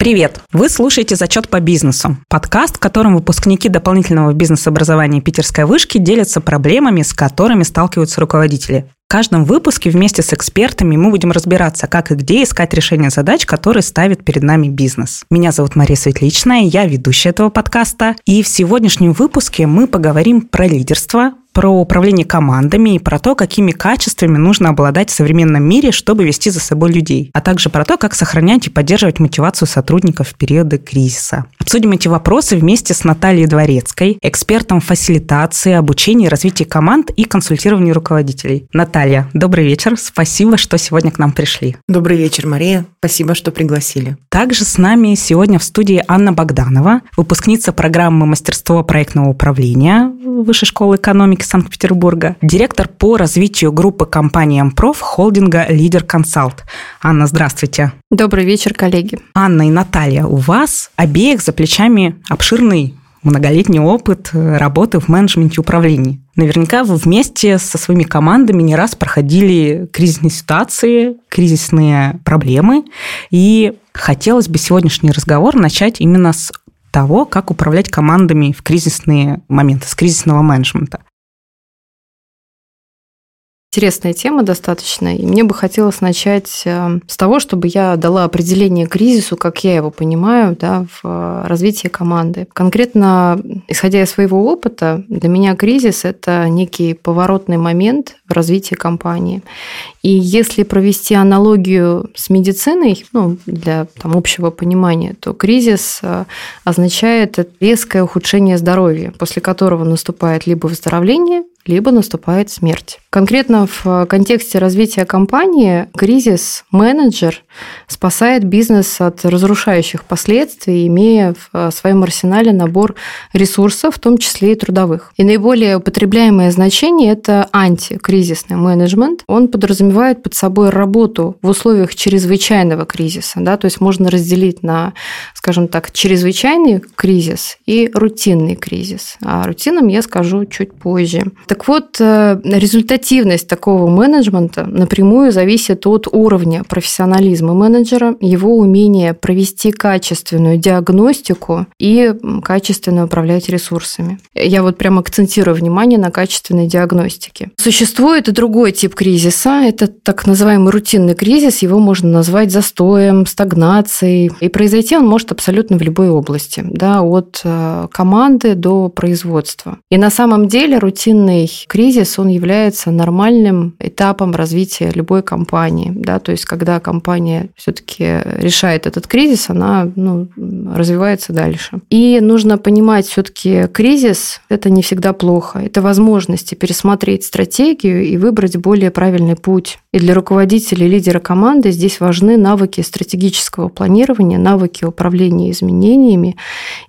Привет! Вы слушаете «Зачет по бизнесу» – подкаст, в котором выпускники дополнительного бизнес-образования Питерской вышки делятся проблемами, с которыми сталкиваются руководители. В каждом выпуске вместе с экспертами мы будем разбираться, как и где искать решение задач, которые ставит перед нами бизнес. Меня зовут Мария Светличная, я ведущая этого подкаста. И в сегодняшнем выпуске мы поговорим про лидерство, про управление командами и про то, какими качествами нужно обладать в современном мире, чтобы вести за собой людей, а также про то, как сохранять и поддерживать мотивацию сотрудников в периоды кризиса. Обсудим эти вопросы вместе с Натальей Дворецкой, экспертом фасилитации, обучения и развития команд и консультирования руководителей. Наталья, добрый вечер. Спасибо, что сегодня к нам пришли. Добрый вечер, Мария. Спасибо, что пригласили. Также с нами сегодня в студии Анна Богданова, выпускница программы мастерство проектного управления Высшей школы экономики Санкт-Петербурга, директор по развитию группы компании «Ампроф» холдинга «Лидер Консалт». Анна, здравствуйте. Добрый вечер, коллеги. Анна и Наталья, у вас обеих за плечами обширный многолетний опыт работы в менеджменте управления. Наверняка вы вместе со своими командами не раз проходили кризисные ситуации, кризисные проблемы. И хотелось бы сегодняшний разговор начать именно с того, как управлять командами в кризисные моменты, с кризисного менеджмента. Интересная тема достаточно, и мне бы хотелось начать э, с того, чтобы я дала определение кризису, как я его понимаю, да, в э, развитии команды. Конкретно, исходя из своего опыта, для меня кризис – это некий поворотный момент в развитии компании. И если провести аналогию с медициной, ну, для там, общего понимания, то кризис э, означает резкое ухудшение здоровья, после которого наступает либо выздоровление, либо наступает смерть. Конкретно в контексте развития компании кризис-менеджер спасает бизнес от разрушающих последствий, имея в своем арсенале набор ресурсов, в том числе и трудовых. И наиболее употребляемое значение – это антикризисный менеджмент. Он подразумевает под собой работу в условиях чрезвычайного кризиса. Да? То есть можно разделить на, скажем так, чрезвычайный кризис и рутинный кризис. О рутинном я скажу чуть позже. Так вот, э, результативность такого менеджмента напрямую зависит от уровня профессионализма менеджера, его умения провести качественную диагностику и качественно управлять ресурсами. Я вот прям акцентирую внимание на качественной диагностике. Существует и другой тип кризиса, это так называемый рутинный кризис, его можно назвать застоем, стагнацией, и произойти он может абсолютно в любой области, да, от э, команды до производства. И на самом деле рутинный кризис, он является нормальным этапом развития любой компании. Да? То есть, когда компания все-таки решает этот кризис, она ну, развивается дальше. И нужно понимать, все-таки кризис – это не всегда плохо. Это возможности пересмотреть стратегию и выбрать более правильный путь. И для руководителей лидера команды здесь важны навыки стратегического планирования, навыки управления изменениями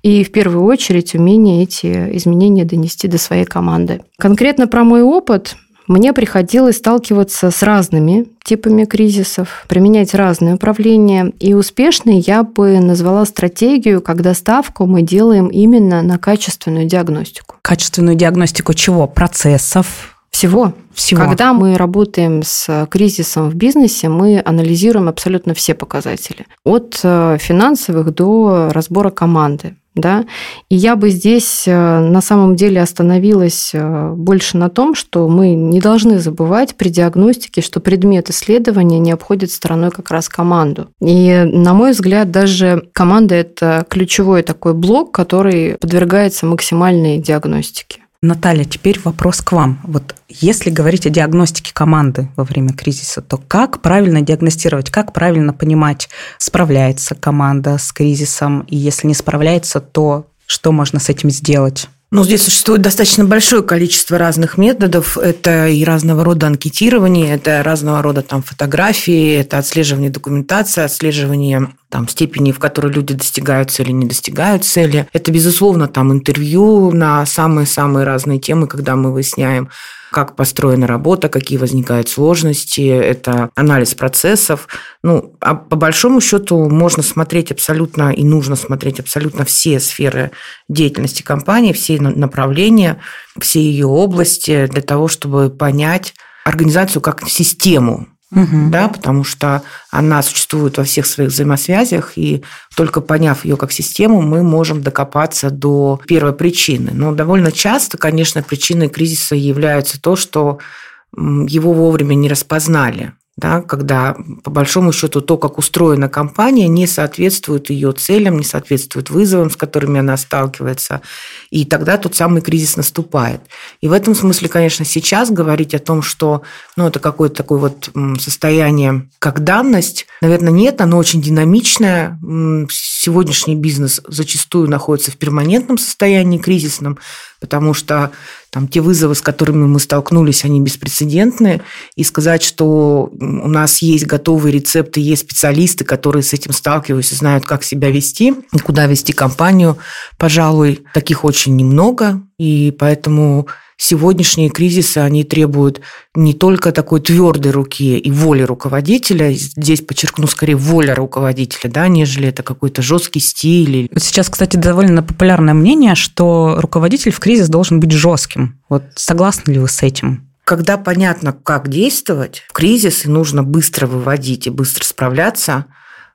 и, в первую очередь, умение эти изменения донести до своей команды. Конкретно про мой опыт мне приходилось сталкиваться с разными типами кризисов, применять разные управления. И успешной я бы назвала стратегию, когда ставку мы делаем именно на качественную диагностику. Качественную диагностику чего? Процессов? Всего. Всего. Когда мы работаем с кризисом в бизнесе, мы анализируем абсолютно все показатели. От э, финансовых до разбора команды да, и я бы здесь э, на самом деле остановилась э, больше на том, что мы не должны забывать при диагностике, что предмет исследования не обходит стороной как раз команду. И, на мой взгляд, даже команда – это ключевой такой блок, который подвергается максимальной диагностике. Наталья, теперь вопрос к вам. Вот если говорить о диагностике команды во время кризиса, то как правильно диагностировать, как правильно понимать, справляется команда с кризисом, и если не справляется, то что можно с этим сделать? Ну, здесь существует достаточно большое количество разных методов. Это и разного рода анкетирование, это разного рода там фотографии, это отслеживание документации, отслеживание там, степени, в которой люди достигают цели, не достигают цели. Это, безусловно, там интервью на самые-самые разные темы, когда мы выясняем, как построена работа, какие возникают сложности, это анализ процессов. Ну, а по большому счету можно смотреть абсолютно и нужно смотреть абсолютно все сферы деятельности компании, все направления, все ее области для того, чтобы понять организацию как систему, угу. да, потому что она существует во всех своих взаимосвязях, и только поняв ее как систему, мы можем докопаться до первой причины. Но довольно часто, конечно, причиной кризиса является то, что его вовремя не распознали да, когда по большому счету то, как устроена компания, не соответствует ее целям, не соответствует вызовам, с которыми она сталкивается, и тогда тот самый кризис наступает. И в этом смысле, конечно, сейчас говорить о том, что ну, это какое-то такое вот состояние как данность, наверное, нет, оно очень динамичное. Сегодняшний бизнес зачастую находится в перманентном состоянии кризисном, потому что там те вызовы, с которыми мы столкнулись, они беспрецедентны. И сказать, что у нас есть готовые рецепты, есть специалисты, которые с этим сталкиваются, знают, как себя вести и куда вести компанию, пожалуй, таких очень немного. И поэтому сегодняшние кризисы, они требуют не только такой твердой руки и воли руководителя, здесь подчеркну скорее воля руководителя, да, нежели это какой-то жесткий стиль. Сейчас, кстати, довольно популярное мнение, что руководитель в кризис должен быть жестким. Вот согласны ли вы с этим? Когда понятно, как действовать в кризис, и нужно быстро выводить и быстро справляться,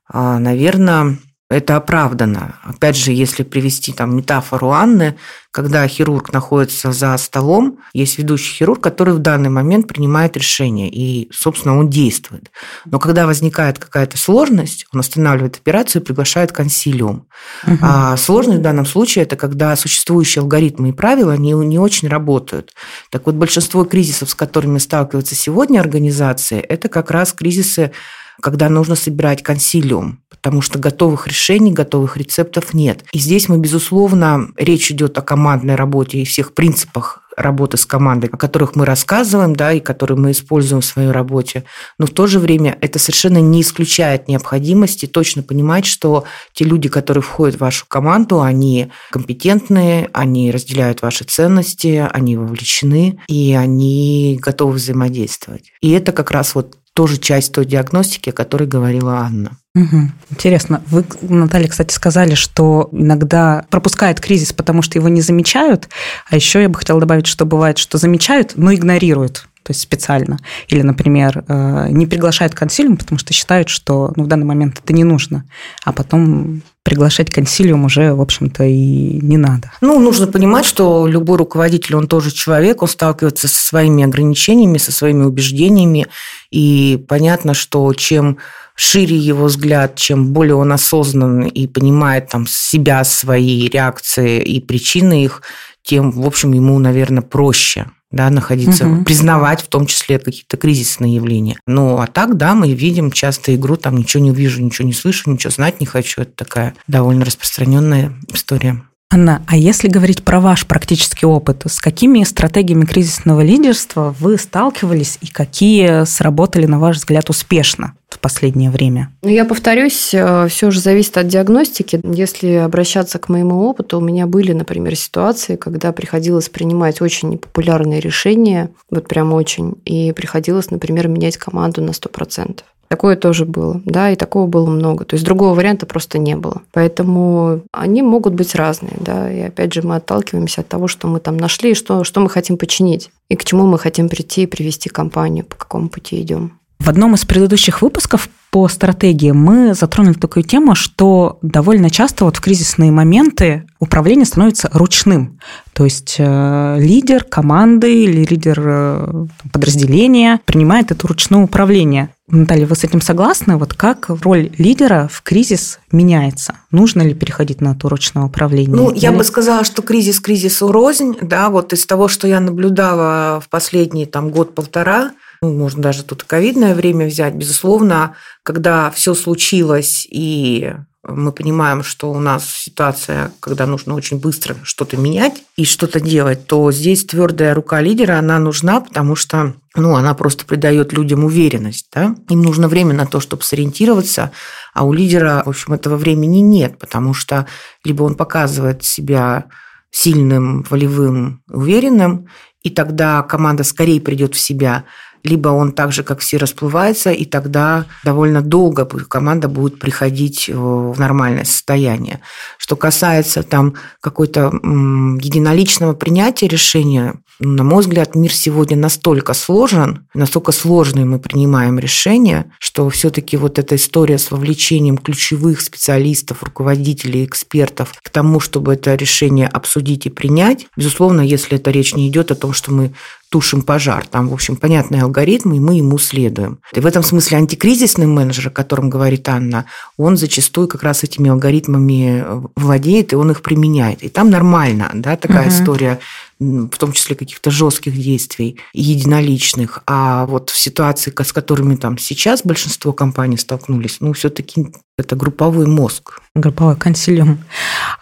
а, наверное, это оправдано. Опять же, если привести там метафору Анны, когда хирург находится за столом, есть ведущий хирург, который в данный момент принимает решение, и, собственно, он действует. Но когда возникает какая-то сложность, он останавливает операцию и приглашает консилиум. Угу. А сложность в данном случае – это когда существующие алгоритмы и правила не, не очень работают. Так вот, большинство кризисов, с которыми сталкиваются сегодня организации, это как раз кризисы когда нужно собирать консилиум, потому что готовых решений, готовых рецептов нет. И здесь мы, безусловно, речь идет о командной работе и всех принципах работы с командой, о которых мы рассказываем, да, и которые мы используем в своей работе. Но в то же время это совершенно не исключает необходимости точно понимать, что те люди, которые входят в вашу команду, они компетентные, они разделяют ваши ценности, они вовлечены, и они готовы взаимодействовать. И это как раз вот тоже часть той диагностики, о которой говорила Анна. Угу. Интересно. Вы, Наталья, кстати, сказали, что иногда пропускает кризис, потому что его не замечают. А еще я бы хотела добавить, что бывает, что замечают, но игнорируют то есть специально. Или, например, э, не приглашают консилиум, потому что считают, что ну, в данный момент это не нужно. А потом приглашать консилиум уже, в общем-то, и не надо. Ну, нужно понимать, что любой руководитель, он тоже человек, он сталкивается со своими ограничениями, со своими убеждениями. И понятно, что чем шире его взгляд, чем более он осознан и понимает там себя, свои реакции и причины их, тем, в общем, ему, наверное, проще да, находиться, угу. признавать в том числе какие-то кризисные явления. Ну, а так, да, мы видим часто игру, там ничего не увижу, ничего не слышу, ничего знать не хочу. Это такая довольно распространенная история. Анна, а если говорить про ваш практический опыт, с какими стратегиями кризисного лидерства вы сталкивались и какие сработали, на ваш взгляд, успешно в последнее время? Ну, я повторюсь, э, все же зависит от диагностики. Если обращаться к моему опыту, у меня были, например, ситуации, когда приходилось принимать очень непопулярные решения, вот прям очень, и приходилось, например, менять команду на 100%. Такое тоже было, да, и такого было много. То есть другого варианта просто не было. Поэтому они могут быть разные, да, и опять же мы отталкиваемся от того, что мы там нашли, что, что мы хотим починить, и к чему мы хотим прийти и привести компанию, по какому пути идем. В одном из предыдущих выпусков по стратегии мы затронули такую тему, что довольно часто вот в кризисные моменты управление становится ручным. То есть э, лидер команды или лидер э, подразделения принимает это ручное управление. Наталья, вы с этим согласны? Вот как роль лидера в кризис меняется? Нужно ли переходить на это ручное управление? Ну, Или... я бы сказала, что кризис кризису рознь. Да, вот из того, что я наблюдала в последний там, год-полтора, ну, можно даже тут ковидное время взять, безусловно, когда все случилось и мы понимаем, что у нас ситуация, когда нужно очень быстро что-то менять и что-то делать, то здесь твердая рука лидера, она нужна, потому что ну, она просто придает людям уверенность. Да? Им нужно время на то, чтобы сориентироваться, а у лидера, в общем, этого времени нет, потому что либо он показывает себя сильным, волевым, уверенным, и тогда команда скорее придет в себя, либо он так же, как все, расплывается, и тогда довольно долго команда будет приходить в нормальное состояние. Что касается там какой-то единоличного принятия решения, на мой взгляд, мир сегодня настолько сложен, настолько сложные мы принимаем решения, что все-таки вот эта история с вовлечением ключевых специалистов, руководителей, экспертов к тому, чтобы это решение обсудить и принять, безусловно, если эта речь не идет о том, что мы тушим пожар. Там, в общем, понятные алгоритмы, и мы ему следуем. И в этом смысле антикризисный менеджер, о котором говорит Анна, он зачастую как раз этими алгоритмами владеет, и он их применяет. И там нормально, да, такая угу. история в том числе каких-то жестких действий, единоличных. А вот в ситуации, с которыми там сейчас большинство компаний столкнулись, ну, все-таки это групповой мозг. Групповой консилиум.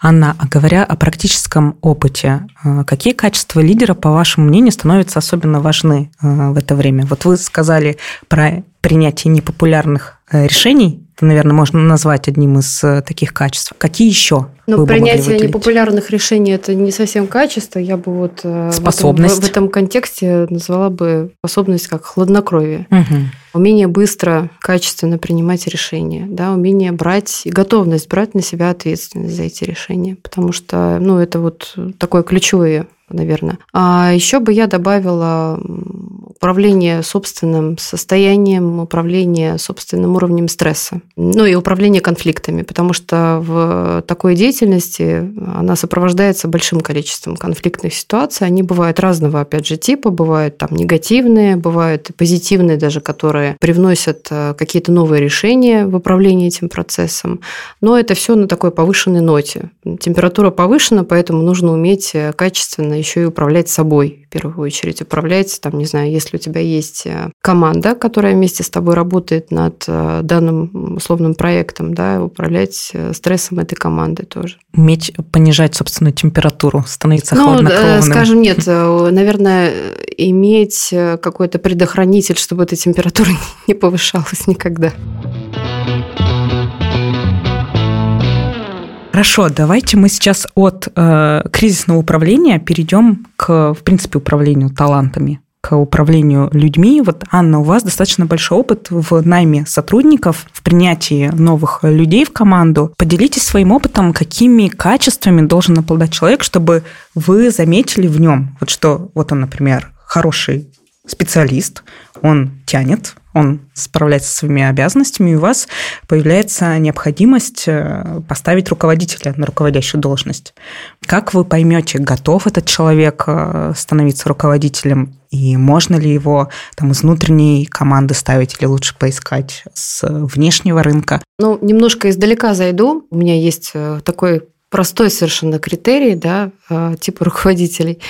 Анна, а говоря о практическом опыте, э, какие качества лидера, по вашему мнению, становятся особенно важны э, в это время? Вот вы сказали про принятие непопулярных э, решений это, наверное, можно назвать одним из э, таких качеств. Какие еще? Ну, принятие непопулярных решений это не совсем качество. Я бы вот способность. В, этом, в этом контексте назвала бы способность как хладнокровие. Угу. Умение быстро, качественно принимать решения, да, умение брать и готовность брать на себя ответственность за эти решения. Потому что ну, это вот такое ключевое наверное. А еще бы я добавила управление собственным состоянием, управление собственным уровнем стресса, ну и управление конфликтами, потому что в такой деятельности она сопровождается большим количеством конфликтных ситуаций. Они бывают разного, опять же, типа, бывают там негативные, бывают позитивные даже, которые привносят э, какие-то новые решения в управлении этим процессом. Но это все на такой повышенной ноте. Температура повышена, поэтому нужно уметь э, качественно еще и управлять собой, первую очередь. Управлять, там, не знаю, если у тебя есть э, команда, которая вместе с тобой работает над э, данным условным проектом, да, управлять э, стрессом этой команды тоже. Уметь понижать собственную температуру, становиться ну, хладнокровным. скажем, нет, наверное, иметь какой-то предохранитель, чтобы эта температура не повышалась никогда. Хорошо, давайте мы сейчас от э, кризисного управления перейдем к, в принципе, управлению талантами к управлению людьми. Вот, Анна, у вас достаточно большой опыт в найме сотрудников, в принятии новых людей в команду. Поделитесь своим опытом, какими качествами должен обладать человек, чтобы вы заметили в нем, вот что, вот он, например, хороший специалист, он тянет, он справляется со своими обязанностями, и у вас появляется необходимость э, поставить руководителя на руководящую должность. Как вы поймете, готов этот человек э, становиться руководителем, и можно ли его там из внутренней команды ставить или лучше поискать с внешнего рынка? Ну, немножко издалека зайду. У меня есть э, такой простой совершенно критерий, да, типа руководителей.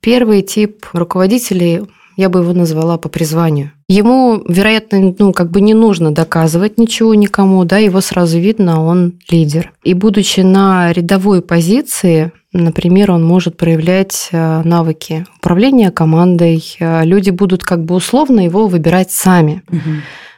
Первый тип руководителей я бы его назвала по призванию. Ему, вероятно, ну, как бы не нужно доказывать ничего никому, да, его сразу видно, он лидер. И будучи на рядовой позиции, например, он может проявлять э, навыки управления командой, э, люди будут как бы условно его выбирать сами. Угу.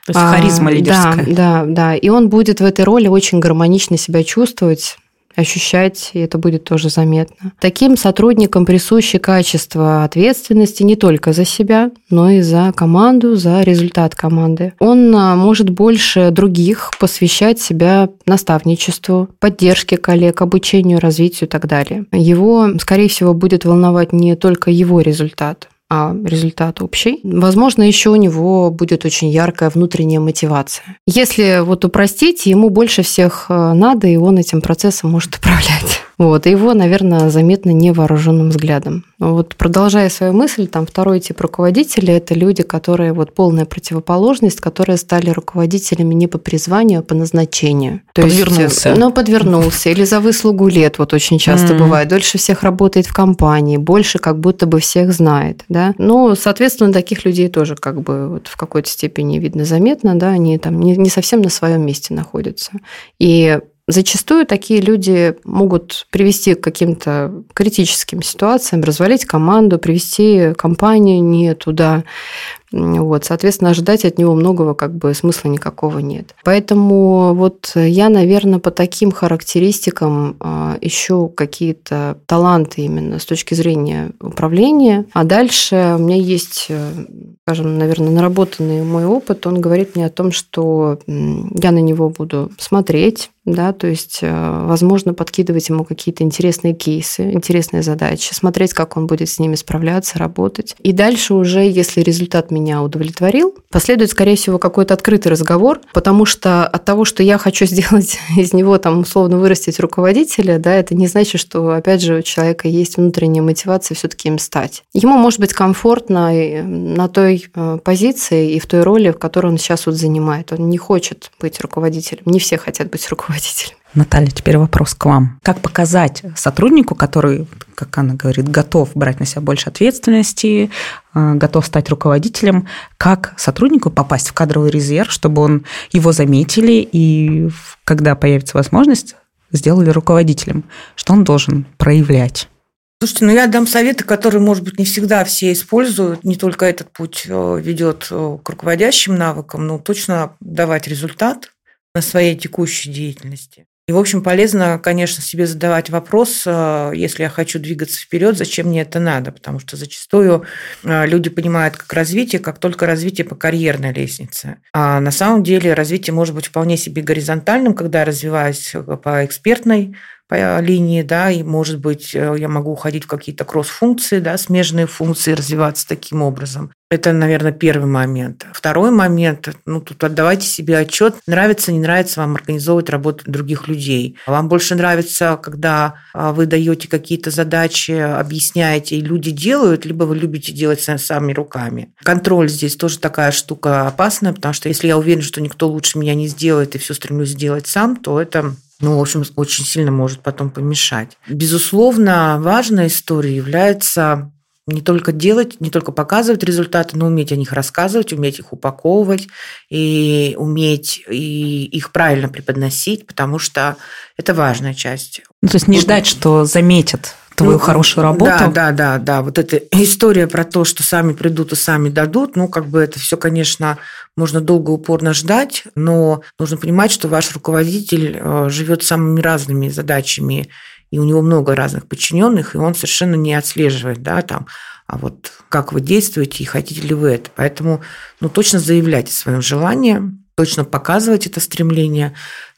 То есть харизма а, лидерская. Да, да, да. И он будет в этой роли очень гармонично себя чувствовать, ощущать, и это будет тоже заметно. Таким сотрудникам присуще качество ответственности не только за себя, но и за команду, за результат команды. Он а, может больше других посвящать себя наставничеству, поддержке коллег, обучению, развитию и так далее. Его, скорее всего, будет волновать не только его результат, а результат общий. Возможно, еще у него будет очень яркая внутренняя мотивация. Если вот упростить, ему больше всех э, надо, и он этим процессом может управлять. Вот, и его, наверное, заметно невооруженным взглядом. Вот продолжая свою мысль, там второй тип руководителей – это люди, которые вот полная противоположность, которые стали руководителями не по призванию, а по назначению. То подвернулся. Есть, ну, подвернулся. Или за выслугу лет, вот очень часто mm. бывает. Дольше всех работает в компании, больше как будто бы всех знает, да. Ну, соответственно, таких людей тоже как бы вот в какой-то степени видно заметно, да, они там не, не совсем на своем месте находятся. И Зачастую такие люди могут привести к каким-то критическим ситуациям, развалить команду, привести компанию не туда. Вот, соответственно, ожидать от него многого как бы смысла никакого нет. Поэтому вот я, наверное, по таким характеристикам а, ищу какие-то таланты именно с точки зрения управления. А дальше у меня есть, э, скажем, наверное, наработанный мой опыт. Он говорит мне о том, что я на него буду смотреть, да, то есть, э, возможно, подкидывать ему какие-то интересные кейсы, интересные задачи, смотреть, как он будет с ними справляться, работать. И дальше уже, если результат меня удовлетворил, последует, скорее всего, какой-то открытый разговор, потому что от того, что я хочу сделать из него, там, условно вырастить руководителя, да, это не значит, что, опять же, у человека есть внутренняя мотивация все-таки им стать. Ему может быть комфортно на той э, позиции и в той роли, в которой он сейчас вот занимает. Он не хочет быть руководителем. Не все хотят быть руководителем. Наталья, теперь вопрос к вам. Как показать сотруднику, который, как она говорит, готов брать на себя больше ответственности, э, готов стать руководителем, как сотруднику попасть в кадровый резерв, чтобы он его заметили и когда появится возможность, сделали руководителем? Что он должен проявлять? Слушайте, ну я дам советы, которые, может быть, не всегда все используют. Не только этот путь э, ведет э, к руководящим навыкам, но точно давать результат, на своей текущей деятельности. И, в общем, полезно, конечно, себе задавать вопрос, э, если я хочу двигаться вперед, зачем мне это надо? Потому что зачастую э, люди понимают как развитие, как только развитие по карьерной лестнице. А на самом деле развитие может быть вполне себе горизонтальным, когда я развиваюсь по экспертной по линии, да, и, может быть, э, я могу уходить в какие-то кросс-функции, да, смежные функции, развиваться таким образом. Это, наверное, первый момент. Второй момент, ну, тут отдавайте себе отчет, нравится, не нравится вам организовывать работу других людей. Вам больше нравится, когда а, вы даете какие-то задачи, объясняете, и люди делают, либо вы любите делать сами руками. Контроль здесь тоже такая штука опасная, потому что если я уверен, что никто лучше меня не сделает, и все стремлюсь сделать сам, то это ну, в общем, очень сильно может потом помешать. Безусловно, важной историей является не только делать, не только показывать результаты, но уметь о них рассказывать, уметь их упаковывать и уметь и их правильно преподносить, потому что это важная часть. Ну, то есть не ждать, что заметят твою ну, хорошую работу. Да, да, да, да. Вот эта история про то, что сами придут и сами дадут, ну, как бы это все, конечно, можно долго упорно ждать, но нужно понимать, что ваш руководитель э, живет самыми разными задачами, и у него много разных подчиненных, и он совершенно не отслеживает, да, там, а вот как вы действуете и хотите ли вы это. Поэтому, ну, точно заявляйте о своем желании, точно показывать это стремление,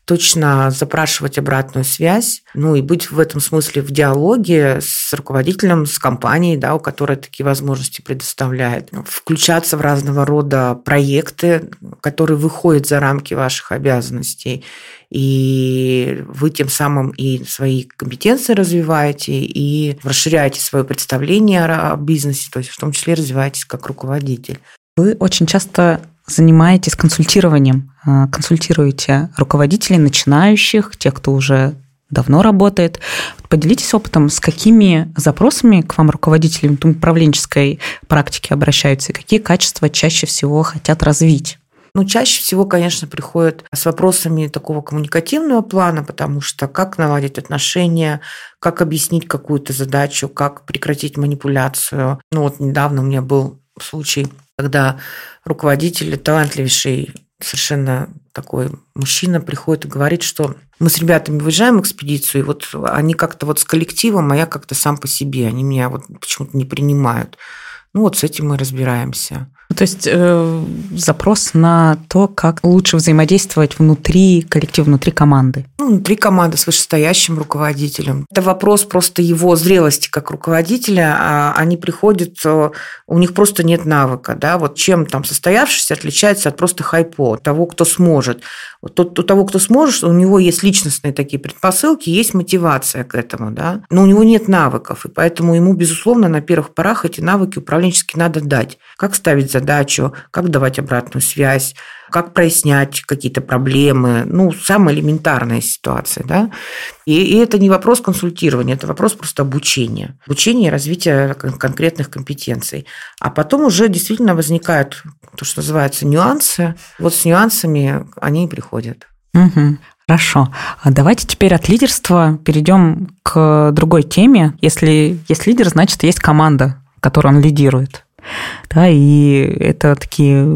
точно запрашивать обратную связь, ну и быть в этом смысле в диалоге с руководителем, с компанией, да, у которой такие возможности предоставляет. Включаться в разного рода проекты, которые выходят за рамки ваших обязанностей. И вы тем самым и свои компетенции развиваете, и расширяете свое представление о бизнесе, то есть в том числе развиваетесь как руководитель. Вы очень часто занимаетесь консультированием, а, консультируете руководителей начинающих, тех, кто уже давно работает. Поделитесь опытом, с какими запросами к вам руководители управленческой практики обращаются и какие качества чаще всего хотят развить? Ну, чаще всего, конечно, приходят с вопросами такого коммуникативного плана, потому что как наладить отношения, как объяснить какую-то задачу, как прекратить манипуляцию. Ну, вот недавно у меня был случай, когда руководитель, талантливейший совершенно такой мужчина приходит и говорит, что мы с ребятами выезжаем в экспедицию, и вот они как-то вот с коллективом, а я как-то сам по себе, они меня вот почему-то не принимают. Ну вот с этим мы разбираемся. То есть э, запрос на то, как лучше взаимодействовать внутри коллектива, внутри команды. Ну, внутри команды с вышестоящим руководителем. Это вопрос просто его зрелости как руководителя. А они приходят, э, у них просто нет навыка. Да? Вот чем там состоявшийся отличается от просто хайпо, того, кто сможет. Вот тот, у того, кто сможет, у него есть личностные такие предпосылки, есть мотивация к этому, да, но у него нет навыков, и поэтому ему, безусловно, на первых порах эти навыки управленческие надо дать. Как ставить задачу, как давать обратную связь, как прояснять какие-то проблемы, ну, самая элементарная ситуация, да. И, и это не вопрос консультирования, это вопрос просто обучения. Обучения и развития конкретных компетенций. А потом уже действительно возникают то, что называется нюансы. Вот с нюансами они и приходят. Угу. Хорошо. А давайте теперь от лидерства перейдем к другой теме. Если есть лидер, значит, есть команда, которую он лидирует. Да, и это такие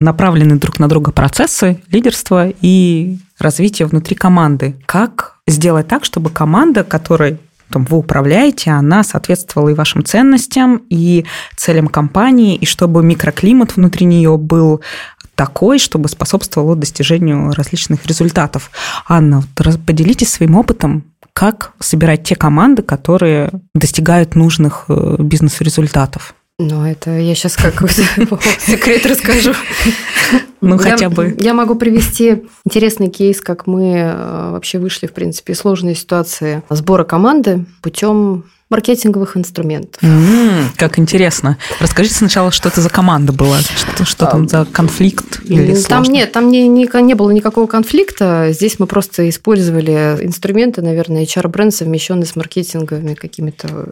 направлены друг на друга процессы лидерства и развития внутри команды. Как сделать так, чтобы команда, которой там, вы управляете, она соответствовала и вашим ценностям, и целям компании, и чтобы микроклимат внутри нее был такой, чтобы способствовало достижению различных результатов. Анна, вот поделитесь своим опытом, как собирать те команды, которые достигают нужных э, бизнес-результатов. Ну, это я сейчас какой-то секрет расскажу. Ну, хотя бы. Я могу привести интересный кейс, как мы э, вообще вышли, в принципе, из сложной ситуации сбора команды путем маркетинговых инструментов. Mm, как интересно. Расскажите сначала, что это за команда была, что, что там за конфликт или Там сложно? нет, там не, не, не было никакого конфликта. Здесь мы просто использовали инструменты, наверное, HR-бренд, совмещенный с маркетинговыми какими-то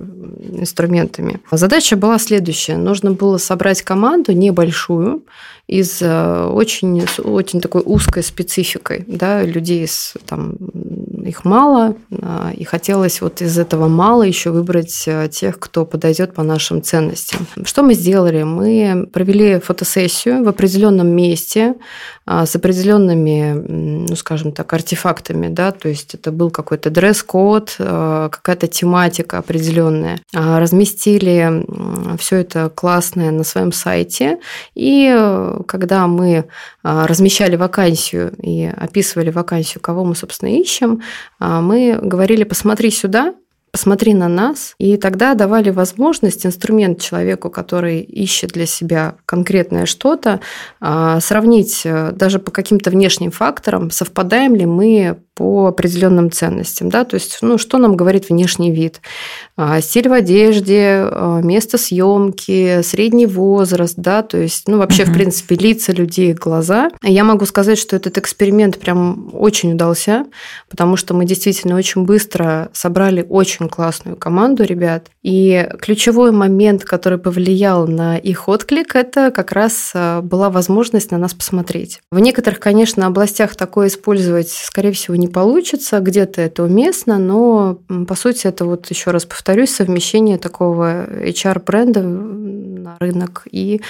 инструментами. Задача была следующая. Нужно было собрать команду небольшую, из э, очень, очень такой узкой спецификой, да, людей с, там, их мало, а, и хотелось вот из этого мало еще выбрать э, тех, кто подойдет по нашим ценностям. Что мы сделали? Мы провели фотосессию в определенном месте а, с определенными, ну, скажем так, артефактами, да, то есть это был какой-то дресс-код, э, какая-то тематика определенная. А, разместили все это классное на своем сайте, и когда мы а, размещали вакансию и описывали вакансию, кого мы, собственно, ищем, мы говорили, посмотри сюда, посмотри на нас, и тогда давали возможность, инструмент человеку, который ищет для себя конкретное что-то, а, сравнить э, даже по каким-то внешним факторам, совпадаем ли мы по определенным ценностям. Да? То есть, ну, что нам говорит внешний вид? А, стиль в одежде, а, место съемки, средний возраст, да, то есть, ну, вообще, угу. в принципе, лица людей, глаза. Я могу сказать, что этот эксперимент прям очень удался, потому что мы действительно очень быстро собрали очень классную команду ребят. И ключевой момент, который повлиял на их отклик, это как раз а, была возможность на нас посмотреть. В некоторых, конечно, областях такое использовать, скорее всего, не не получится, где-то это уместно, но по сути это вот еще раз повторюсь, совмещение такого HR-бренда на рынок и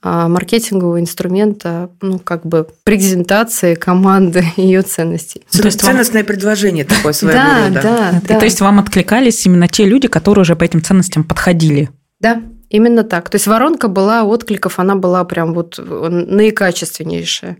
а, маркетингового инструмента, ну, как бы презентации команды и ее ценностей. То есть ценностное вам... предложение такое своего да, рода. Да, да. То есть вам откликались именно те люди, которые уже по этим ценностям подходили? Да, именно так. То есть воронка была откликов, она была прям вот наикачественнейшая.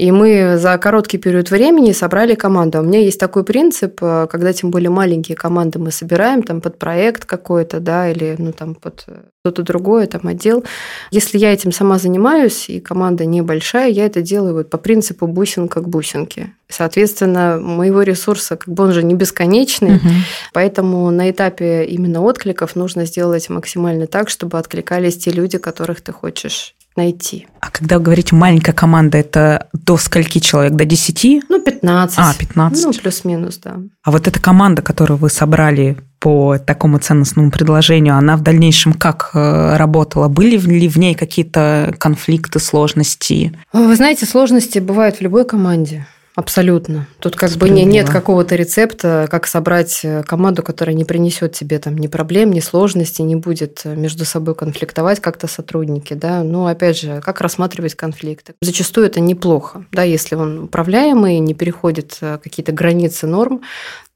И мы за короткий период времени собрали команду. У меня есть такой принцип, э, когда тем более маленькие команды мы собираем там под проект какой-то, да, или ну там под что-то другое, там отдел. Если я этим сама занимаюсь, и команда небольшая, я это делаю вот по принципу бусинка к бусинке. Соответственно, моего ресурса, как бы он же не бесконечный, угу. поэтому на этапе именно откликов нужно сделать максимально так, чтобы откликались те люди, которых ты хочешь найти. А когда вы говорите маленькая команда, это до скольки человек? До 10? Ну, 15. А, 15. Ну, плюс-минус, да. А вот эта команда, которую вы собрали по такому ценностному предложению, она в дальнейшем как э, работала? Были ли в ней какие-то конфликты, сложности? Вы знаете, сложности бывают в любой команде. Абсолютно. Тут как бы не, нет какого-то рецепта, как собрать э, команду, которая не принесет тебе там ни проблем, ни сложностей, не будет э, между собой конфликтовать как-то сотрудники. Да? Но опять же, как рассматривать конфликты? Зачастую это неплохо, да, если он управляемый, не переходит э, какие-то границы норм.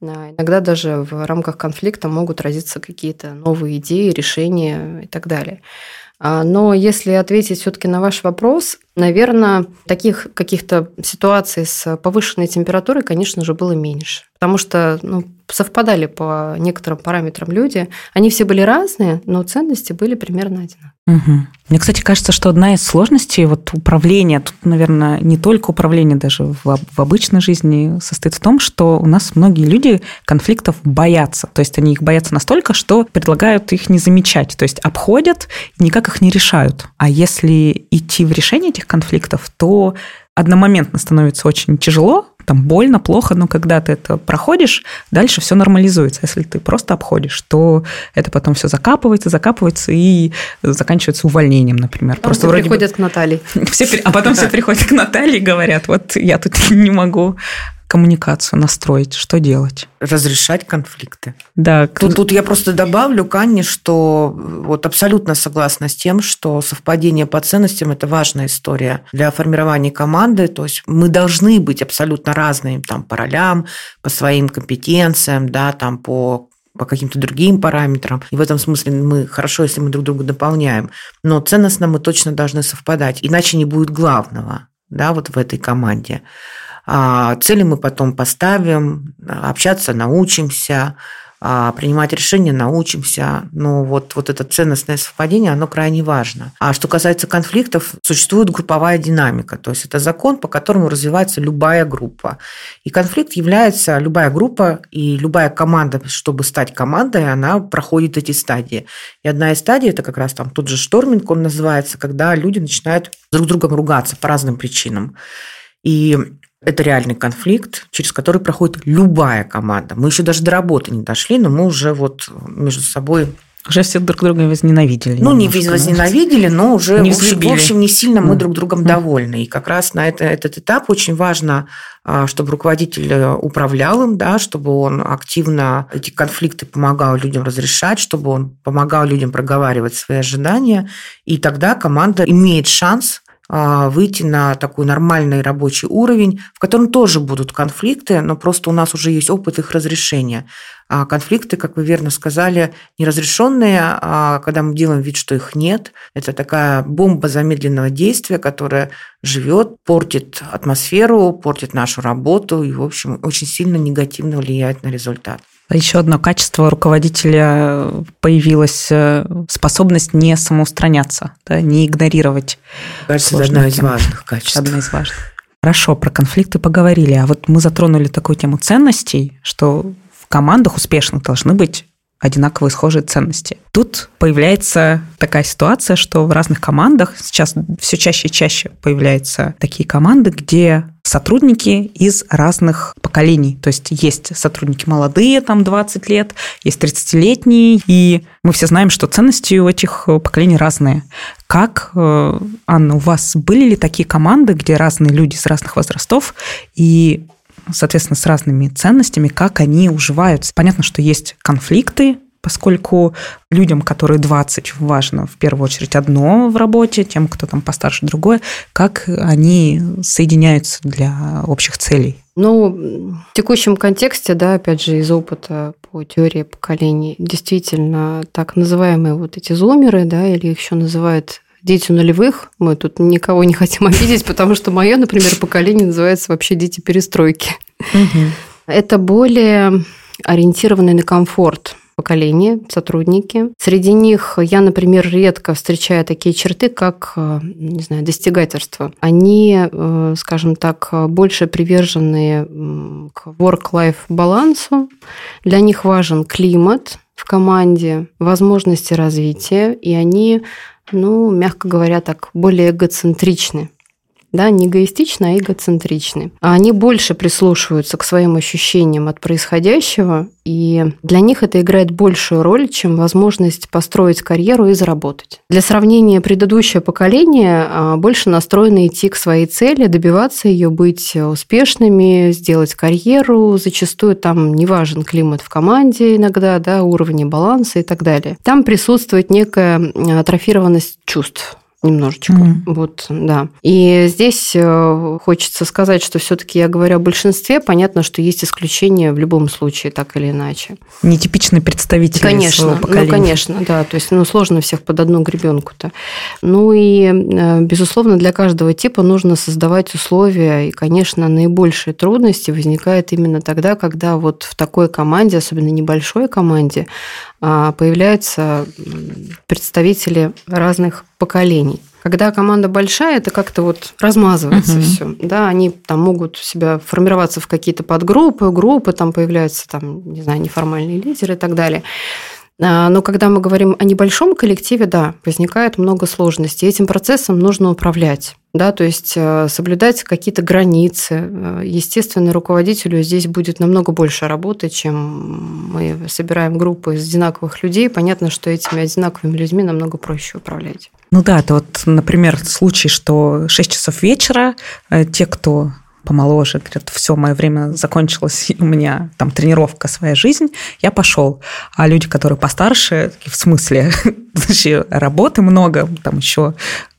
Иногда даже в рамках конфликта могут родиться какие-то новые идеи, решения и так далее. А, но если ответить все-таки на ваш вопрос, наверное, таких каких-то ситуаций с повышенной температурой, конечно же, было меньше. Потому что ну, совпадали по некоторым параметрам люди. Они все были разные, но ценности были примерно одинаковые. Угу. Мне, кстати, кажется, что одна из сложностей вот управления, тут, наверное, не только управление даже в, в обычной жизни состоит в том, что у нас многие люди конфликтов боятся. То есть они их боятся настолько, что предлагают их не замечать. То есть обходят никак их не решают. А если идти в решение этих конфликтов, то одномоментно становится очень тяжело, там больно, плохо, но когда ты это проходишь, дальше все нормализуется. Если ты просто обходишь, то это потом все закапывается, закапывается и заканчивается увольнением, например. Потом просто все приходят бы... к Наталье. Все, а потом все приходят к Наталье и говорят, вот я тут не могу коммуникацию настроить? Что делать? Разрешать конфликты. Да. Тут, тут я просто добавлю, Канни, что вот абсолютно согласна с тем, что совпадение по ценностям – это важная история для формирования команды. То есть мы должны быть абсолютно разными там, по ролям, по своим компетенциям, да, там, по по каким-то другим параметрам. И в этом смысле мы хорошо, если мы друг друга дополняем. Но ценностно мы точно должны совпадать, иначе не будет главного да, вот в этой команде. А цели мы потом поставим, общаться научимся, а, принимать решения научимся. Но вот, вот это ценностное совпадение, оно крайне важно. А что касается конфликтов, существует групповая динамика. То есть это закон, по которому развивается любая группа. И конфликт является, любая группа и любая команда, чтобы стать командой, она проходит эти стадии. И одна из стадий, это как раз там тот же шторминг, он называется, когда люди начинают друг другом ругаться по разным причинам. И это реальный конфликт, через который проходит любая команда. Мы еще даже до работы не дошли, но мы уже вот между собой уже все друг друга возненавидели. Ну, немножко, не возненавидели, но уже, не в, общем, в общем, не сильно мы друг другом довольны. И как раз на это, этот этап очень важно, а, чтобы руководитель э, управлял им, да, чтобы он активно эти конфликты помогал людям разрешать, чтобы он помогал людям проговаривать свои ожидания. И тогда команда имеет шанс выйти на такой нормальный рабочий уровень, в котором тоже будут конфликты, но просто у нас уже есть опыт их разрешения. А конфликты, как вы верно сказали, неразрешенные, а когда мы делаем вид, что их нет, это такая бомба замедленного действия, которая живет, портит атмосферу, портит нашу работу и, в общем, очень сильно негативно влияет на результат. Еще одно качество руководителя появилась э, способность не самоустраняться, да, не игнорировать. Кажется, это одна из важных качеств. Одна из важных. Хорошо, про конфликты поговорили, а вот мы затронули такую тему ценностей, что в командах успешных должны быть одинаковые схожие ценности. Тут появляется такая ситуация, что в разных командах сейчас все чаще и чаще появляются такие команды, где сотрудники из разных поколений. То есть есть сотрудники молодые, там 20 лет, есть 30-летние, и мы все знаем, что ценности у этих поколений разные. Как, э, Анна, у вас были ли такие команды, где разные люди с разных возрастов, и соответственно, с разными ценностями, как они уживаются. Понятно, что есть конфликты, поскольку людям, которые 20, важно в первую очередь одно в работе, тем, кто там постарше другое, как они соединяются для общих целей. Ну, в текущем контексте, да, опять же, из опыта по теории поколений, действительно, так называемые вот эти зумеры, да, или их еще называют дети нулевых. Мы тут никого не хотим обидеть, потому что мое, например, поколение называется вообще дети перестройки. Это более ориентированные на комфорт поколение, сотрудники. Среди них я, например, редко встречаю такие черты, как, э, не знаю, достигательство. Они, э, скажем так, больше привержены к work-life балансу. Для них важен климат в команде, возможности развития, и они ну, мягко говоря, так, более эгоцентричны да, не эгоистичны, а эгоцентричны. А они больше прислушиваются к своим ощущениям от происходящего, и для них это играет большую роль, чем возможность построить карьеру и заработать. Для сравнения, предыдущее поколение а, больше настроено идти к своей цели, добиваться ее, быть успешными, сделать карьеру. Зачастую там не важен климат в команде иногда, да, уровни баланса и так далее. Там присутствует некая атрофированность чувств немножечко. Mm-hmm. Вот, да. И здесь э, хочется сказать, что все-таки я говорю о большинстве. Понятно, что есть исключения в любом случае, так или иначе. Нетипичные представители конечно, своего ну, поколения. Ну, конечно, да. То есть, ну, сложно всех под одну гребенку-то. Ну и, э, безусловно, для каждого типа нужно создавать условия. И, конечно, наибольшие трудности возникают именно тогда, когда вот в такой команде, особенно небольшой команде, появляются представители разных поколений. Когда команда большая, это как-то вот размазывается uh-huh. все. Да, они там могут себя формироваться в какие-то подгруппы, группы, там появляются там, не знаю, неформальные лидеры и так далее. А, но когда мы говорим о небольшом коллективе, да, возникает много сложностей. Этим процессом нужно управлять. Да, то есть э, соблюдать какие-то границы. Э, естественно, руководителю здесь будет намного больше работы, чем мы собираем группы из одинаковых людей. Понятно, что этими одинаковыми людьми намного проще управлять. Ну да, это вот, например, случай, что 6 часов вечера, э, те, кто помоложе, говорят, все, мое время закончилось, у меня там тренировка, своя жизнь, я пошел. А люди, которые постарше, в смысле, работы много, там еще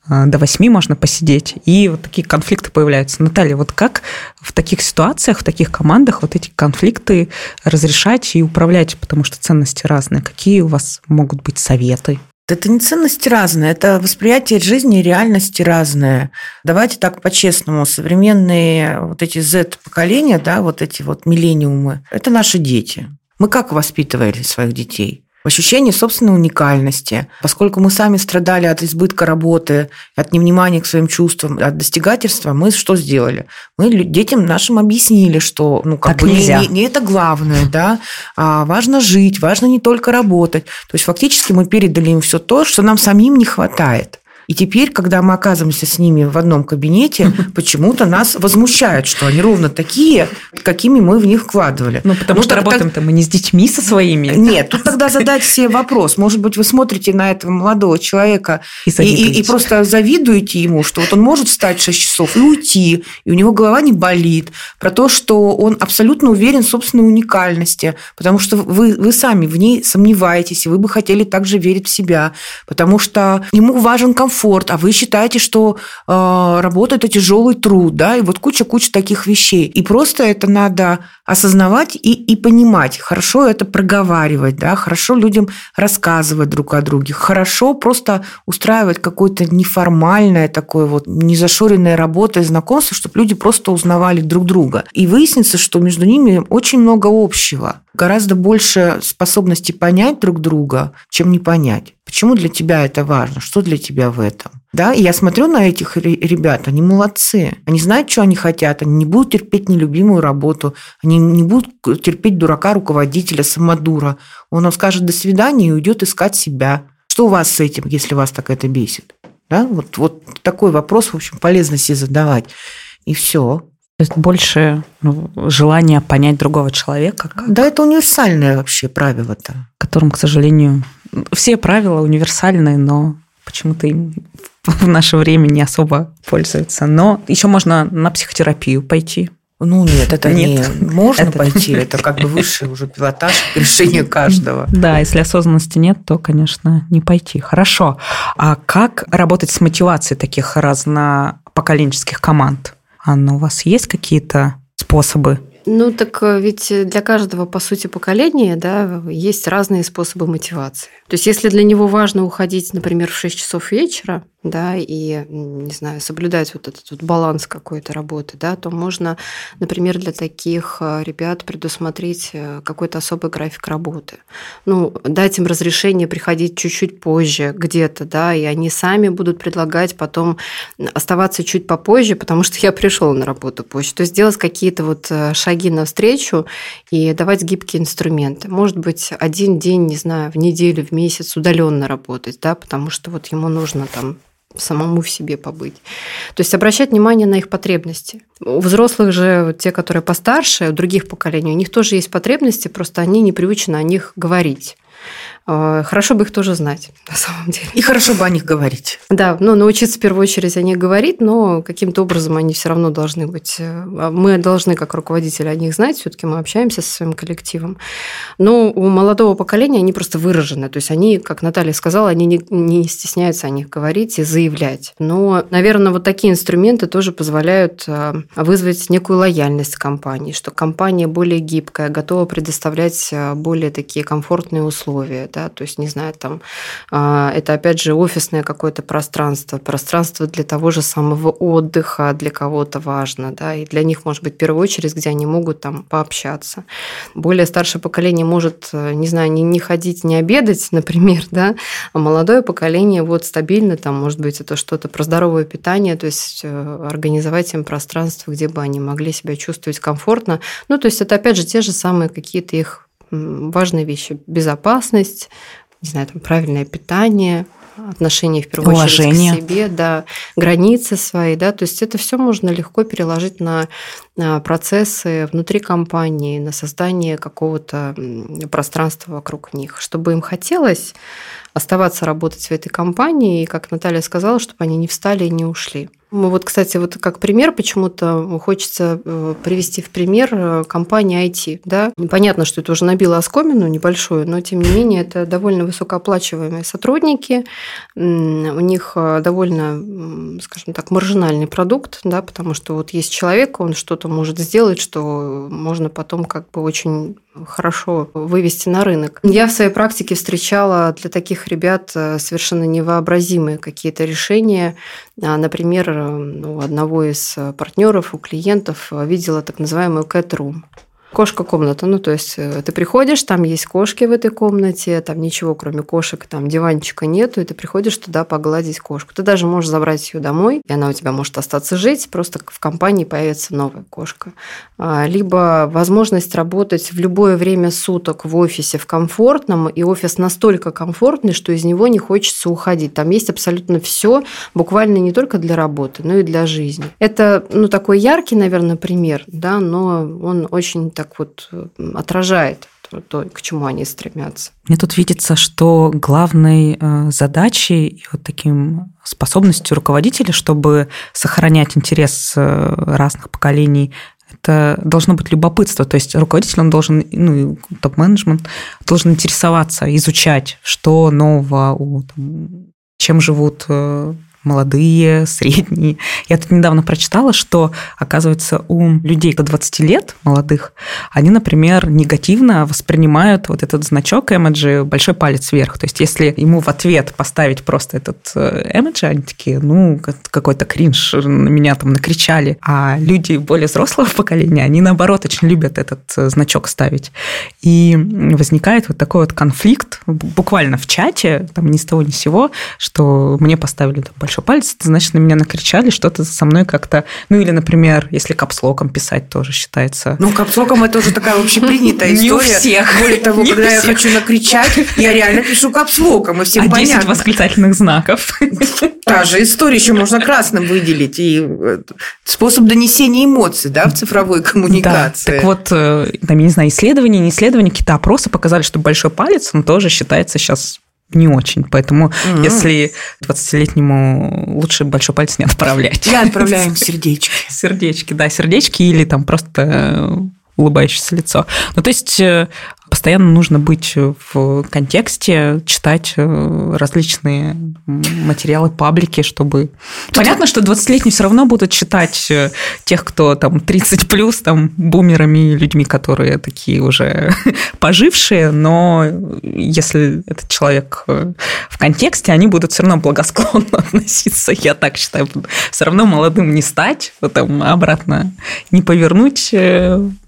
до восьми можно посидеть, и вот такие конфликты появляются. Наталья, вот как в таких ситуациях, в таких командах вот эти конфликты разрешать и управлять, потому что ценности разные? Какие у вас могут быть советы? Это не ценности разные, это восприятие жизни и реальности разное. Давайте так по-честному. Современные вот эти Z-поколения, да, вот эти вот миллениумы, это наши дети. Мы как воспитывали своих детей? Ощущение собственной уникальности. Поскольку мы сами страдали от избытка работы, от невнимания к своим чувствам, от достигательства, мы что сделали? Мы детям нашим объяснили, что ну, как так бы нельзя. Не, не это главное, да, а важно жить, важно не только работать. То есть фактически мы передали им все то, что нам самим не хватает. И теперь, когда мы оказываемся с ними в одном кабинете, почему-то нас возмущают, что они ровно такие, какими мы в них вкладывали. Ну, потому ну, что работаем-то мы не с детьми со своими. Нет, тут тогда задать себе вопрос. Может быть, вы смотрите на этого молодого человека и, и, и, и просто завидуете ему, что вот он может встать в 6 часов и уйти, и у него голова не болит, про то, что он абсолютно уверен в собственной уникальности, потому что вы, вы сами в ней сомневаетесь, и вы бы хотели также верить в себя, потому что ему важен комфорт комфорт, а вы считаете, что э, работа это тяжелый труд, да, и вот куча-куча таких вещей. И просто это надо осознавать и, и понимать. Хорошо это проговаривать, да, хорошо людям рассказывать друг о друге, хорошо просто устраивать какое-то неформальное такое вот незашоренное работа и знакомство, чтобы люди просто узнавали друг друга. И выяснится, что между ними очень много общего гораздо больше способности понять друг друга, чем не понять. Почему для тебя это важно? Что для тебя в этом? Да, и я смотрю на этих ребят, они молодцы. Они знают, что они хотят, они не будут терпеть нелюбимую работу, они не будут терпеть дурака руководителя, самодура. Он вам скажет «до свидания» и уйдет искать себя. Что у вас с этим, если вас так это бесит? Да? Вот, вот такой вопрос, в общем, полезно себе задавать. И все. То есть больше ну, желания понять другого человека. Как... Да, это универсальное вообще правило-то. Которым, к сожалению, все правила универсальные, но почему-то им в наше время не особо пользуются. Но еще можно на психотерапию пойти. Ну нет, это нет. не можно это... пойти, это как бы высший уже пилотаж решения каждого. Да, если осознанности нет, то, конечно, не пойти. Хорошо. А как работать с мотивацией таких разнопоколенческих команд? Анна, у вас есть какие-то способы? Ну, так э, ведь для каждого, по сути, поколения да, есть разные способы мотивации. То есть, если для него важно уходить, например, в 6 часов вечера, да, и, не знаю, соблюдать вот этот вот баланс какой-то работы, да, то можно, например, для таких э, ребят предусмотреть э, какой-то особый график работы. Ну, дать им разрешение приходить чуть-чуть позже где-то, да, и они сами будут предлагать потом оставаться чуть попозже, потому что я пришел на работу позже. То есть делать какие-то вот э, шаги навстречу и давать гибкие инструменты. Может быть, один день, не знаю, в неделю, в месяц удаленно работать, да, потому что вот ему нужно там самому в себе побыть. То есть обращать внимание на их потребности. У взрослых же, те, которые постарше, у других поколений, у них тоже есть потребности, просто они непривычны о них говорить. А, хорошо бы их тоже знать, на самом деле. И хорошо бы о них говорить. Да, ну, научиться в первую очередь о них говорить, но каким-то образом они все равно должны быть. Э, а мы должны, как руководители, о них знать, все-таки мы общаемся со своим коллективом. Но у молодого поколения они просто выражены. То есть они, как Наталья сказала, они не, не стесняются о них говорить и заявлять. Но, наверное, вот такие инструменты тоже позволяют э, вызвать некую лояльность компании, что компания более гибкая, готова предоставлять э, более такие комфортные условия да, то есть, не знаю, там, а, это опять же офисное какое-то пространство, пространство для того же самого отдыха для кого-то важно, да, и для них, может быть, в первую очередь, где они могут там пообщаться. Более старшее поколение может, не знаю, не, не ходить, не обедать, например, да, а молодое поколение вот стабильно, там, может быть, это что-то про здоровое питание, то есть э, организовать им пространство, где бы они могли себя чувствовать комфортно. Ну, то есть это, опять же, те же самые какие-то их важные вещи. Безопасность, не знаю, там, правильное питание, отношение в первую Уважение. очередь к себе, да, границы свои, да, то есть это все можно легко переложить на, на процессы внутри компании, на создание какого-то пространства вокруг них, чтобы им хотелось оставаться работать в этой компании, и, как Наталья сказала, чтобы они не встали и не ушли. Вот, кстати, вот как пример почему-то хочется э, привести в пример э, компании IT. Да? Понятно, что это уже набило оскомину небольшую, но тем не менее это довольно высокооплачиваемые сотрудники, у них э, довольно, скажем так, маржинальный продукт, да, потому что вот есть человек, он что-то может сделать, что можно потом как бы очень хорошо вывести на рынок. Я в своей практике встречала для таких ребят совершенно невообразимые какие-то решения. А, например, у одного из партнеров, у клиентов видела так называемую room кошка-комната. Ну, то есть э, ты приходишь, там есть кошки в этой комнате, там ничего, кроме кошек, там диванчика нету, и ты приходишь туда погладить кошку. Ты даже можешь забрать ее домой, и она у тебя может остаться жить, просто в компании появится новая кошка. А, либо возможность работать в любое время суток в офисе в комфортном, и офис настолько комфортный, что из него не хочется уходить. Там есть абсолютно все, буквально не только для работы, но и для жизни. Это, ну, такой яркий, наверное, пример, да, но он очень так так вот отражает то, к чему они стремятся. Мне тут видится, что главной э, задачей и вот таким способностью руководителя, чтобы сохранять интерес э, разных поколений это должно быть любопытство. То есть руководитель, он должен, ну, топ-менеджмент должен интересоваться, изучать, что нового, чем живут э, молодые, средние. Я тут недавно прочитала, что, оказывается, у людей до 20 лет, молодых, они, например, негативно воспринимают вот этот значок эмоджи большой палец вверх. То есть если ему в ответ поставить просто этот э, эмоджи, они такие, ну, какой-то кринж, на меня там накричали. А люди более взрослого поколения, они, наоборот, очень любят этот э, значок ставить. И возникает вот такой вот конфликт буквально в чате, там ни с того ни с сего, что мне поставили там большой большой палец, это значит, на меня накричали, что-то со мной как-то... Ну, или, например, если капслоком писать тоже считается. Ну, капслоком это уже такая общепринятая история. Не у всех. Более того, не когда я хочу накричать, я реально пишу капслоком, и всем а понятно. 10 восклицательных знаков. Та же история, еще можно красным выделить. И э, способ донесения эмоций да, в цифровой коммуникации. Да, так вот, э, там, я не знаю, исследования, не исследования, какие-то опросы показали, что большой палец, он тоже считается сейчас не очень. Поэтому, mm-hmm. если 20-летнему лучше большой палец не отправлять. Я отправляю сердечки. Сердечки, да, сердечки или там просто улыбающееся лицо. Ну, то есть э, постоянно нужно быть в контексте, читать э, различные материалы, паблики, чтобы... Тут Понятно, что 20-летние все равно будут читать э, тех, кто там 30 плюс, там бумерами, людьми, которые такие уже пожившие, но если этот человек в контексте, они будут все равно благосклонно относиться, я так считаю. Все равно молодым не стать, там обратно не повернуть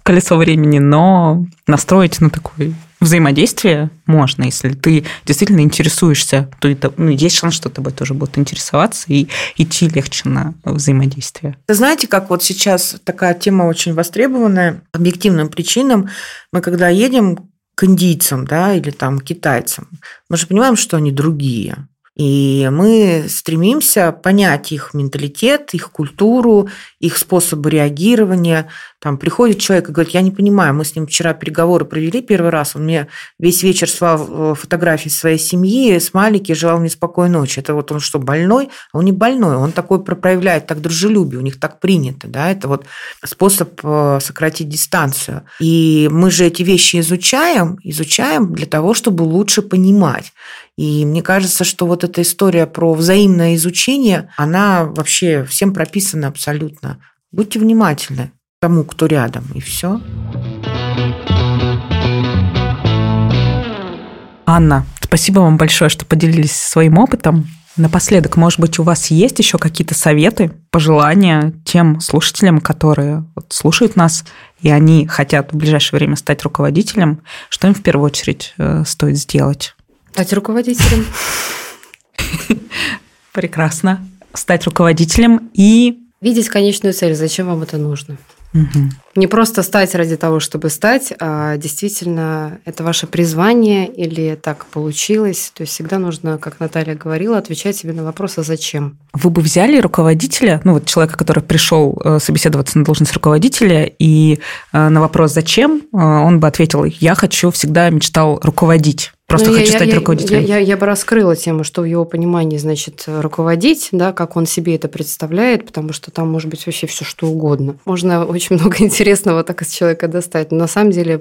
колесо времени, но настроить на такое взаимодействие можно, если ты действительно интересуешься, то это, ну, есть шанс, что тобой тоже будут интересоваться и идти легче на взаимодействие. Знаете, как вот сейчас такая тема очень востребованная, объективным причинам. Мы когда едем к индийцам, да, или там китайцам, мы же понимаем, что они другие. И мы стремимся понять их менталитет, их культуру, их способы реагирования. Там приходит человек и говорит, я не понимаю, мы с ним вчера переговоры провели первый раз, он мне весь вечер слал фотографии своей семьи, смайлики, желал мне спокойной ночи. Это вот он что, больной? А он не больной, он такой проявляет так дружелюбие, у них так принято, да, это вот способ э, сократить дистанцию. И мы же эти вещи изучаем, изучаем для того, чтобы лучше понимать. И мне кажется, что вот эта история про взаимное изучение, она вообще всем прописана абсолютно. Будьте внимательны тому, кто рядом, и все. Анна, спасибо вам большое, что поделились своим опытом. Напоследок, может быть, у вас есть еще какие-то советы, пожелания тем слушателям, которые вот слушают нас, и они хотят в ближайшее время стать руководителем, что им в первую очередь э, стоит сделать? Стать руководителем. Прекрасно. Стать руководителем и... Видеть конечную цель. Зачем вам это нужно? Угу. Не просто стать ради того, чтобы стать, а действительно это ваше призвание или так получилось. То есть всегда нужно, как Наталья говорила, отвечать себе на вопрос, а зачем? Вы бы взяли руководителя, ну вот человека, который пришел э, собеседоваться на должность руководителя, и э, на вопрос «зачем?» э, он бы ответил «я хочу, всегда мечтал руководить». Просто Ну, хочу я, стать я, руководителем. Я, я, я бы раскрыла тему, что в его понимании значит руководить, да, как он себе это представляет, потому что там может быть вообще все что угодно. Можно очень много интересного так из человека достать. Но на самом деле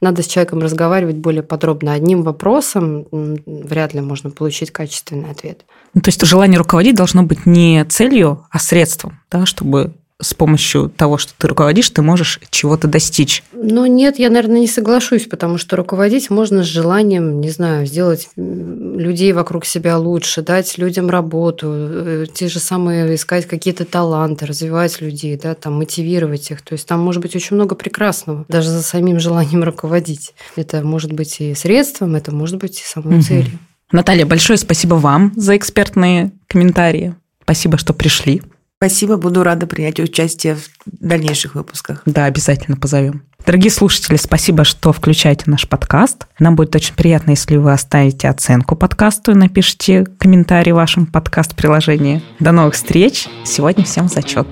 надо с человеком разговаривать более подробно. Одним вопросом вряд ли можно получить качественный ответ. Ну, то есть желание руководить должно быть не целью, а средством, да, чтобы с помощью того, что ты руководишь, ты можешь чего-то достичь. Но нет, я, наверное, не соглашусь, потому что руководить можно с желанием, не знаю, сделать людей вокруг себя лучше, дать людям работу, э, те же самые искать какие-то таланты, развивать людей, да, там, мотивировать их. То есть там может быть очень много прекрасного, даже за самим желанием руководить. Это может быть и средством, это может быть и самой Мгм. целью. Наталья, большое спасибо вам за экспертные комментарии. Спасибо, что пришли. Спасибо, буду рада принять участие в дальнейших выпусках. Да, обязательно позовем. Дорогие слушатели, спасибо, что включаете наш подкаст. Нам будет очень приятно, если вы оставите оценку подкасту и напишите комментарий в вашем подкаст-приложении. До новых встреч. Сегодня всем зачет.